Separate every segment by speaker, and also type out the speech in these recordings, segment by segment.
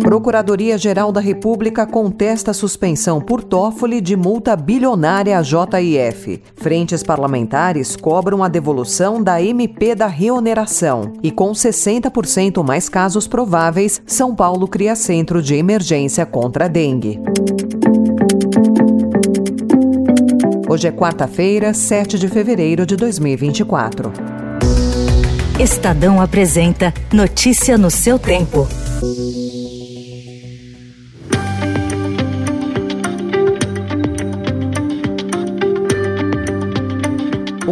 Speaker 1: Procuradoria-Geral da República contesta a suspensão por Toffoli de multa bilionária à JIF. Frentes parlamentares cobram a devolução da MP da reoneração. E com 60% mais casos prováveis, São Paulo cria centro de emergência contra a dengue. Hoje é quarta-feira, 7 de fevereiro de 2024.
Speaker 2: Estadão apresenta Notícia no seu tempo.
Speaker 1: O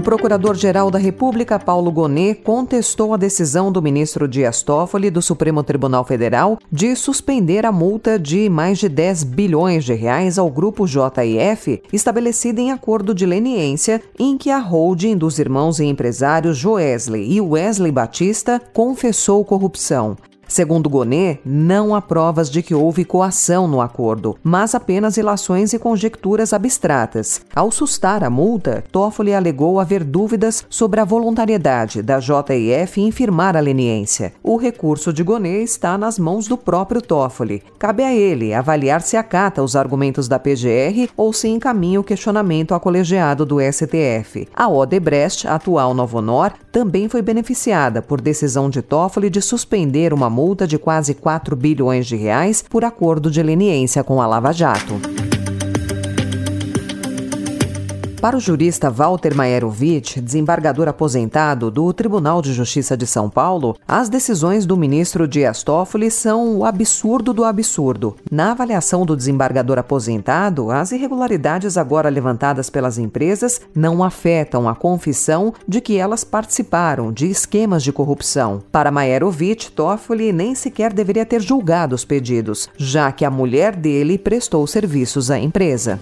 Speaker 1: Procurador-Geral da República, Paulo Gonet, contestou a decisão do ministro Dias Toffoli do Supremo Tribunal Federal de suspender a multa de mais de 10 bilhões de reais ao grupo JIF, estabelecida em acordo de leniência, em que a holding dos irmãos e empresários Joesley e Wesley Batista confessou corrupção. Segundo Gonet, não há provas de que houve coação no acordo, mas apenas ilações e conjecturas abstratas. Ao sustar a multa, Toffoli alegou haver dúvidas sobre a voluntariedade da JIF em firmar a leniência. O recurso de Gonet está nas mãos do próprio Toffoli. Cabe a ele avaliar se acata os argumentos da PGR ou se encaminha o questionamento ao colegiado do STF. A Odebrecht, atual Novonor, também foi beneficiada por decisão de Toffoli de suspender uma multa multa de quase 4 bilhões de reais por acordo de leniência com a Lava Jato. Para o jurista Walter Maierovic, desembargador aposentado do Tribunal de Justiça de São Paulo, as decisões do ministro Dias Toffoli são o absurdo do absurdo. Na avaliação do desembargador aposentado, as irregularidades agora levantadas pelas empresas não afetam a confissão de que elas participaram de esquemas de corrupção. Para Maierovic, Toffoli nem sequer deveria ter julgado os pedidos, já que a mulher dele prestou serviços à empresa.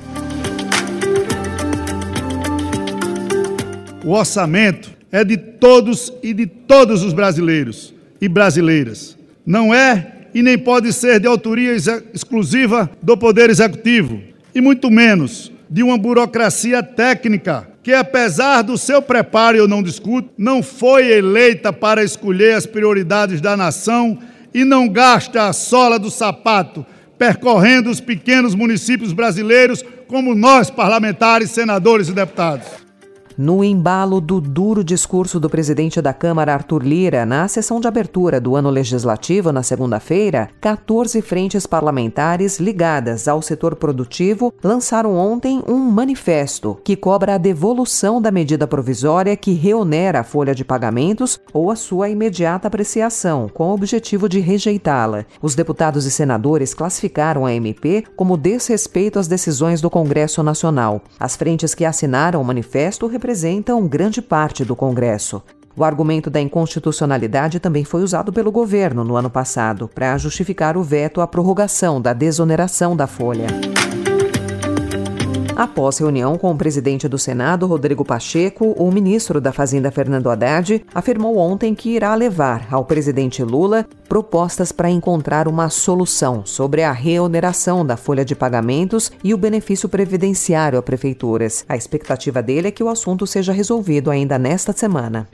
Speaker 3: O orçamento é de todos e de todos os brasileiros e brasileiras. Não é e nem pode ser de autoria exclusiva do Poder Executivo, e muito menos de uma burocracia técnica que, apesar do seu preparo, eu não discuto, não foi eleita para escolher as prioridades da nação e não gasta a sola do sapato percorrendo os pequenos municípios brasileiros como nós, parlamentares, senadores e deputados.
Speaker 1: No embalo do duro discurso do presidente da Câmara, Arthur Lira, na sessão de abertura do ano legislativo, na segunda-feira, 14 frentes parlamentares ligadas ao setor produtivo lançaram ontem um manifesto que cobra a devolução da medida provisória que reonera a folha de pagamentos ou a sua imediata apreciação, com o objetivo de rejeitá-la. Os deputados e senadores classificaram a MP como desrespeito às decisões do Congresso Nacional. As frentes que assinaram o manifesto representam representam grande parte do Congresso. O argumento da inconstitucionalidade também foi usado pelo governo no ano passado para justificar o veto à prorrogação da desoneração da folha. Após reunião com o presidente do Senado, Rodrigo Pacheco, o ministro da Fazenda, Fernando Haddad, afirmou ontem que irá levar ao presidente Lula propostas para encontrar uma solução sobre a reoneração da folha de pagamentos e o benefício previdenciário a prefeituras. A expectativa dele é que o assunto seja resolvido ainda nesta semana.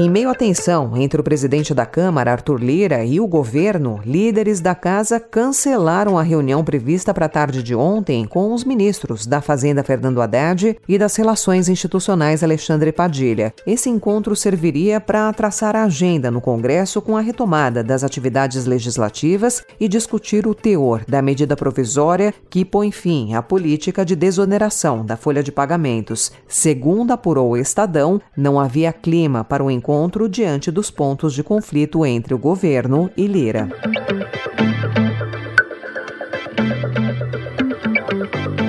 Speaker 1: Em meio à tensão entre o presidente da Câmara, Arthur Lira, e o governo, líderes da casa cancelaram a reunião prevista para a tarde de ontem com os ministros da Fazenda Fernando Haddad e das Relações Institucionais Alexandre Padilha. Esse encontro serviria para traçar a agenda no Congresso com a retomada das atividades legislativas e discutir o teor da medida provisória que põe fim à política de desoneração da folha de pagamentos. Segundo apurou o Estadão, não havia clima para o encontro encontro diante dos pontos de conflito entre o governo e Lira.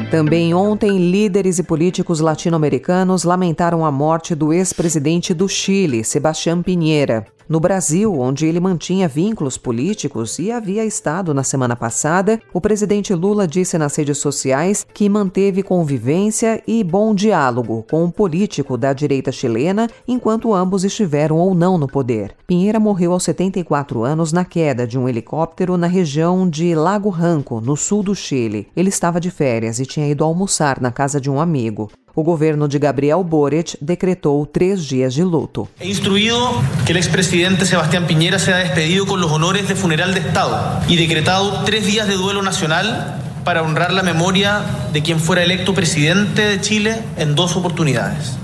Speaker 1: Também ontem, líderes e políticos latino-americanos lamentaram a morte do ex-presidente do Chile, Sebastián Pinheira. No Brasil, onde ele mantinha vínculos políticos e havia estado na semana passada, o presidente Lula disse nas redes sociais que manteve convivência e bom diálogo com um político da direita chilena enquanto ambos estiveram ou não no poder. Pinheira morreu aos 74 anos na queda de um helicóptero na região de Lago Ranco, no sul do Chile. Ele estava de férias e tinha ido almoçar na casa de um amigo. O governo de Gabriel Boric decretou três dias de luto.
Speaker 4: He instruído que o ex-presidente Sebastián Piñera sea despedido com os honores de funeral de Estado e decretado três dias de duelo nacional para honrar la memoria de quien fuera electo presidente de Chile en dos oportunidades.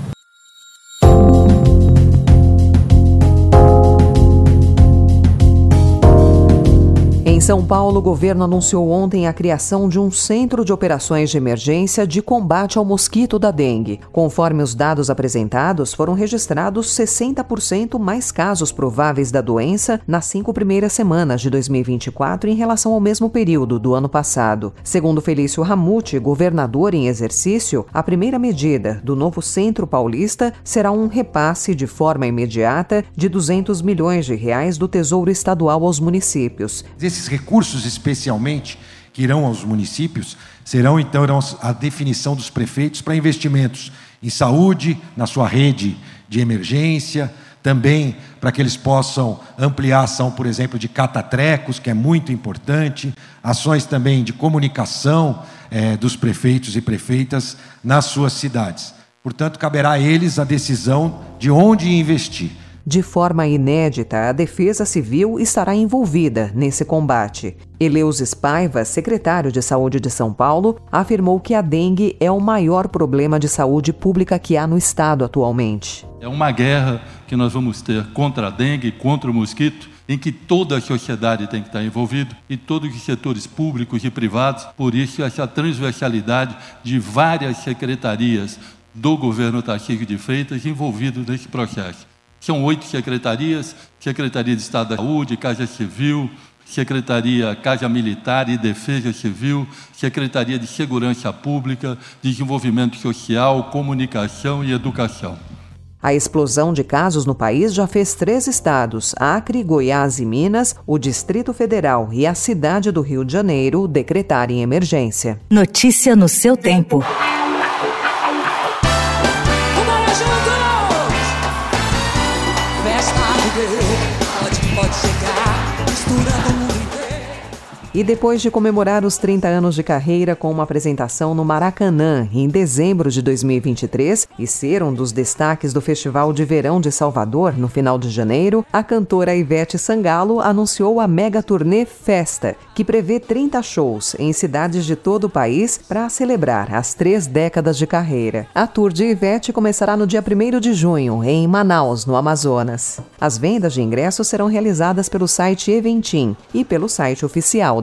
Speaker 1: São Paulo, o governo anunciou ontem a criação de um centro de operações de emergência de combate ao mosquito da dengue. Conforme os dados apresentados, foram registrados 60% mais casos prováveis da doença nas cinco primeiras semanas de 2024 em relação ao mesmo período do ano passado. Segundo Felício Ramute, governador em exercício, a primeira medida do novo Centro Paulista será um repasse de forma imediata de 200 milhões de reais do Tesouro Estadual aos municípios.
Speaker 5: Esses recursos, especialmente, que irão aos municípios, serão então a definição dos prefeitos para investimentos em saúde, na sua rede de emergência, também para que eles possam ampliar a ação, por exemplo, de catatrecos, que é muito importante, ações também de comunicação é, dos prefeitos e prefeitas nas suas cidades. Portanto, caberá a eles a decisão de onde investir.
Speaker 1: De forma inédita, a Defesa Civil estará envolvida nesse combate. Eleusis Paiva, secretário de Saúde de São Paulo, afirmou que a dengue é o maior problema de saúde pública que há no estado atualmente.
Speaker 6: É uma guerra que nós vamos ter contra a dengue, contra o mosquito, em que toda a sociedade tem que estar envolvida e todos os setores públicos e privados. Por isso, essa transversalidade de várias secretarias do governo Tarcísio de Freitas envolvidos nesse processo. São oito secretarias: Secretaria de Estado da Saúde, Casa Civil, Secretaria Casa Militar e Defesa Civil, Secretaria de Segurança Pública, Desenvolvimento Social, Comunicação e Educação.
Speaker 1: A explosão de casos no país já fez três estados, Acre, Goiás e Minas, o Distrito Federal e a cidade do Rio de Janeiro, decretarem emergência.
Speaker 2: Notícia no seu tempo.
Speaker 1: E depois de comemorar os 30 anos de carreira com uma apresentação no Maracanã em dezembro de 2023 e ser um dos destaques do Festival de Verão de Salvador no final de janeiro, a cantora Ivete Sangalo anunciou a mega turnê Festa, que prevê 30 shows em cidades de todo o país para celebrar as três décadas de carreira. A tour de Ivete começará no dia 1 de junho, em Manaus, no Amazonas. As vendas de ingressos serão realizadas pelo site Eventim e pelo site oficial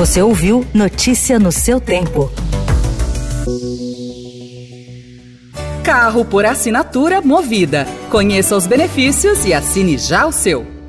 Speaker 2: Você ouviu Notícia no seu tempo.
Speaker 7: Carro por assinatura movida. Conheça os benefícios e assine já o seu.